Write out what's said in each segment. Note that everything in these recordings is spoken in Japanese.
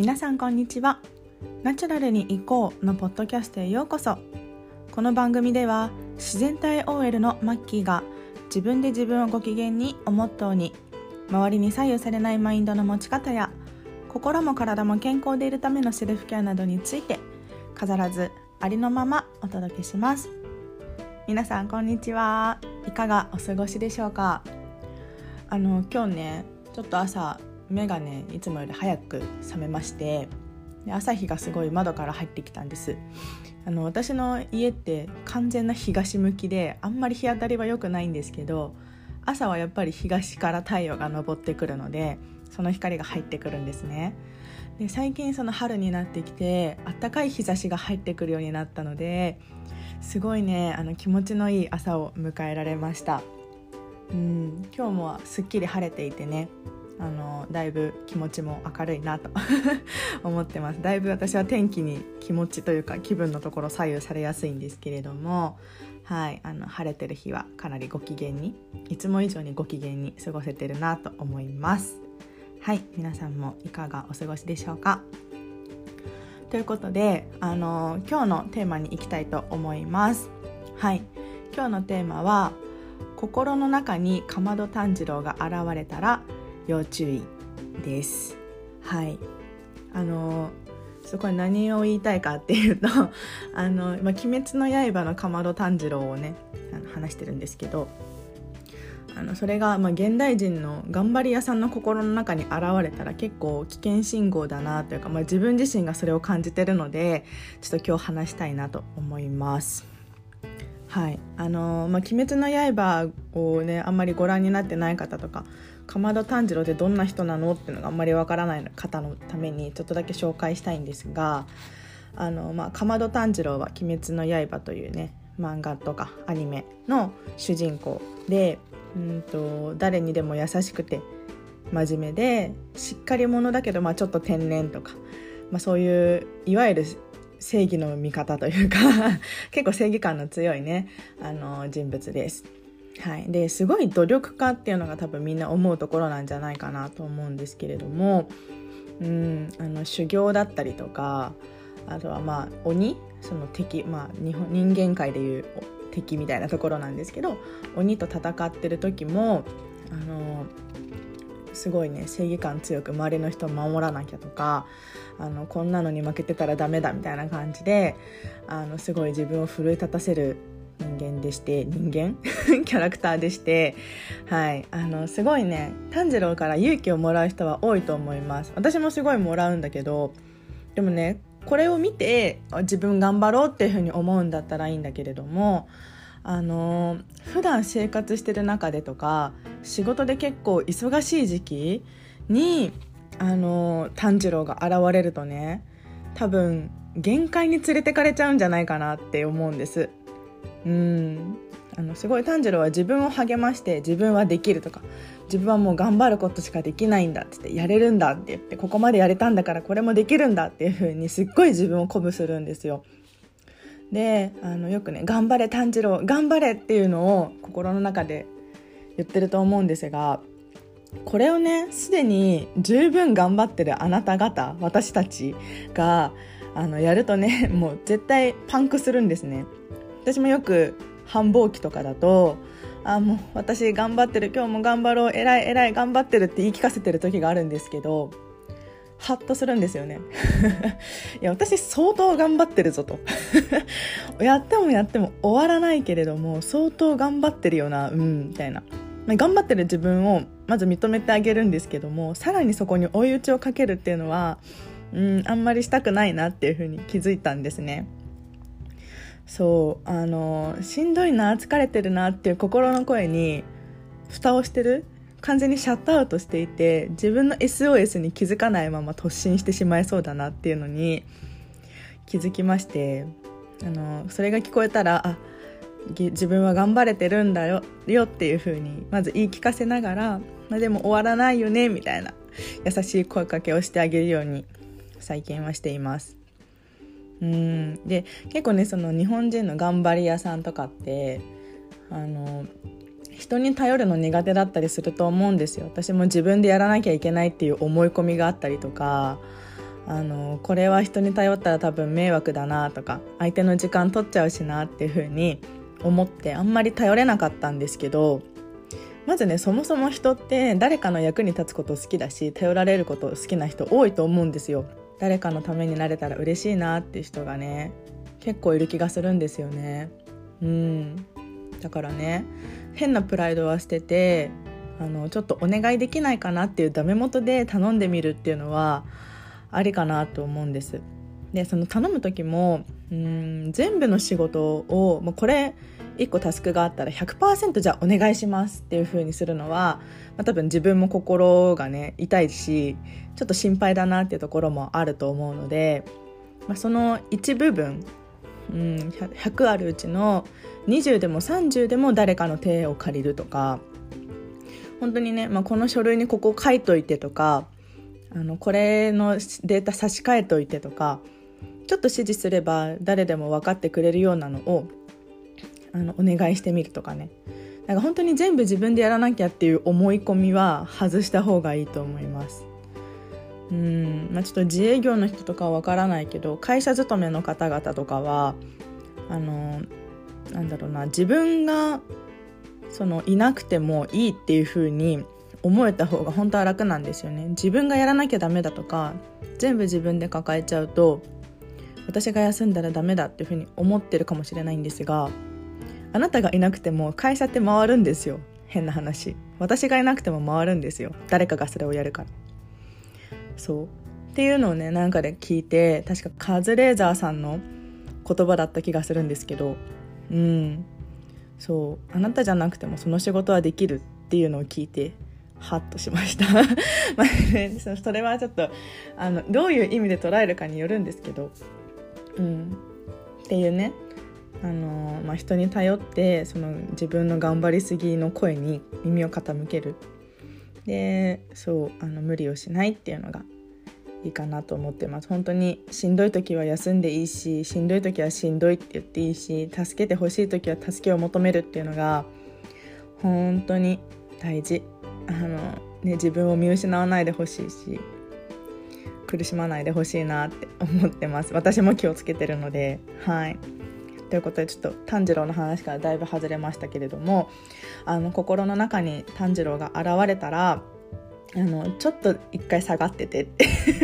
皆さんこんにちは。ナチュラルに行こうのポッドキャストへようこそ。この番組では自然体 OL のマッキーが自分で自分をご機嫌にをモットーに周りに左右されないマインドの持ち方や心も体も健康でいるためのセルフケアなどについて飾らずありのままお届けします。皆さんこんにちは。いかがお過ごしでしょうか？あの今日ねちょっと朝目がねいつもより早く覚めましてで朝日がすごい窓から入ってきたんです。あの私の家って完全な東向きであんまり日当たりは良くないんですけど朝はやっぱり東から太陽が昇ってくるのでその光が入ってくるんですね。で最近その春になってきてあったかい日差しが入ってくるようになったのですごいねあの気持ちのいい朝を迎えられました。うん今日もすっきり晴れていてね。あのだいぶ気持ちも明るいなと 思ってます。だいぶ私は天気に気持ちというか気分のところ左右されやすいんですけれどもはいあの晴れてる日はかなりご機嫌にいつも以上にご機嫌に過ごせてるなと思います。はい皆さんもいかがお過ごしでしょうか？ということであの今日のテーマに行きたいと思います。はい今日のテーマは心の中にかまど炭治郎が現れたら要注意です。はい。あのそこに何を言いたいかっていうと「あのまあ、鬼滅の刃」のかまど炭治郎をね話してるんですけどあのそれが、まあ、現代人の頑張り屋さんの心の中に現れたら結構危険信号だなというか、まあ、自分自身がそれを感じてるのでちょっと今日話したいなと思います。はい。あのまあ、鬼滅の刃をねあんまりご覧になってない方とか鎌田炭治郎ってどんな人なのっていうのがあんまりわからない方のためにちょっとだけ紹介したいんですがあの、まあ、鎌田炭治郎は「鬼滅の刃」というね漫画とかアニメの主人公でうんと誰にでも優しくて真面目でしっかり者だけど、まあ、ちょっと天然とか、まあ、そういういわゆる正義の味方というか 結構正義感の強いねあの人物です。はい、ですごい努力家っていうのが多分みんな思うところなんじゃないかなと思うんですけれども、うん、あの修行だったりとかあとはまあ鬼？その敵、まあ、日本人間界でいう敵みたいなところなんですけど鬼と戦ってる時もあのすごいね正義感強く周りの人を守らなきゃとかあのこんなのに負けてたらダメだみたいな感じであのすごい自分を奮い立たせる間でして人間？キャラクターでして。はい。あのすごいね炭治郎から勇気をもらう人は多いと思います。私もすごいもらうんだけどでもねこれを見て自分頑張ろうっていうふうに思うんだったらいいんだけれどもあの普段生活してる中でとか仕事で結構忙しい時期にあの炭治郎が現れるとね多分限界に連れてかれちゃうんじゃないかなって思うんです。うんあのすごい炭治郎は自分を励まして自分はできるとか自分はもう頑張ることしかできないんだってってやれるんだって言ってここまでやれたんだからこれもできるんだっていう風にすっごい自分を鼓舞するんですよ。であのよくね「頑張れ炭治郎頑張れ!」っていうのを心の中で言ってると思うんですがこれをねすでに十分頑張ってるあなた方私たちがあのやるとねもう絶対パンクするんですね。私もよく繁忙期とかだとあもう私頑張ってる今日も頑張ろう偉い偉い頑張ってるって言い聞かせてる時があるんですけどハッとするんですよね。いや私相当頑張ってるぞと。やってもやっても終わらないけれども相当頑張ってるよなうんみたいな、まあ、頑張ってる自分をまず認めてあげるんですけどもさらにそこに追い打ちをかけるっていうのはうんあんまりしたくないなっていうふうに気づいたんですね。そうあのしんどいな疲れてるなっていう心の声に蓋をしてる完全にシャットアウトしていて自分の SOS に気づかないまま突進してしまいそうだなっていうのに気づきましてあのそれが聞こえたらあ自分は頑張れてるんだよよっていう風にまず言い聞かせながら、まあ、でも終わらないよねみたいな優しい声かけをしてあげるように最近はしています。うん。で結構ねその日本人の頑張り屋さんとかってあの人に頼るの苦手だったりすると思うんですよ。私も自分でやらなきゃいけないっていう思い込みがあったりとかあのこれは人に頼ったら多分迷惑だなとか相手の時間取っちゃうしなっていう風に思ってあんまり頼れなかったんですけどまずねそもそも人って誰かの役に立つこと好きだし頼られること好きな人多いと思うんですよ。誰かのためになれたら嬉しいなっていう人がね結構いる気がするんですよね。うん。だからね変なプライドは捨ててあのちょっとお願いできないかなっていうダメ元で頼んでみるっていうのはありかなと思うんです。でその頼む時もうん全部の仕事をもうこれ1個タスクがあったら100%じゃあお願いしますっていう風にするのは、まあ、多分自分も心がね痛いしちょっと心配だなっていうところもあると思うので、まあ、その一部分、うん、100あるうちの20でも30でも誰かの手を借りるとか本当にね、まあ、この書類にここ書いといてとかあのこれのデータ差し替えといてとかちょっと指示すれば誰でも分かってくれるようなのをあのお願いしてみるとかね。なんか本当に全部自分でやらなきゃっていう思い込みは外した方がいいと思います。うん、まあ、ちょっと自営業の人とかは分からないけど会社勤めの方々とかはあのなんだろうな自分がそのいなくてもいいっていう風に思えた方が本当は楽なんですよね。自分がやらなきゃダメだとか全部自分で抱えちゃうと私が休んだらダメだっていうふうに思ってるかもしれないんですがあなたがいなくても会社って回るんですよ。変な話。私がいなくても回るんですよ。誰かがそれをやるから。そう。っていうのをねなんかで聞いて確かカズレーザーさんの言葉だった気がするんですけど。うん。そう。あなたじゃなくてもその仕事はできるっていうのを聞いてハッとしました。まあ、ね、それはちょっとあのどういう意味で捉えるかによるんですけど。うん、っていうね。あのまあ、人に頼ってその自分の頑張りすぎの声に耳を傾ける。でそうあの無理をしないっていうのがいいかなと思ってます。本当にしんどい時は休んでいいししんどい時はしんどいって言っていいし助けてほしい時は助けを求めるっていうのが本当に大事。あの、ね、自分を見失わないでほしいし苦しまないでほしいなって思ってます。私も気をつけてるので。はい。ということでちょっと炭治郎の話からだいぶ外れましたけれどもあの心の中に炭治郎が現れたらあのちょっと一回下がってて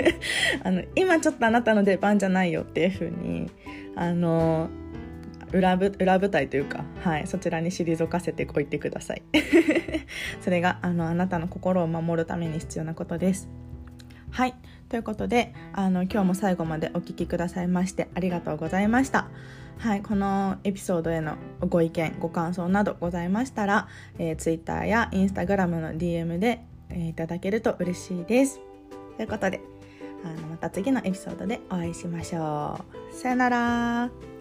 あの今ちょっとあなたの出番じゃないよっていう風にあの裏裏舞台というか、はい、そちらに退かせておいてください。それがあのあなたの心を守るために必要なことです。はい。ということであの今日も最後までお聴きくださいましてありがとうございました。はい、このエピソードへのご意見ご感想などございましたら、えー、Twitter や Instagram の DM で、えー、いただけると嬉しいです。ということであのまた次のエピソードでお会いしましょう。さよなら。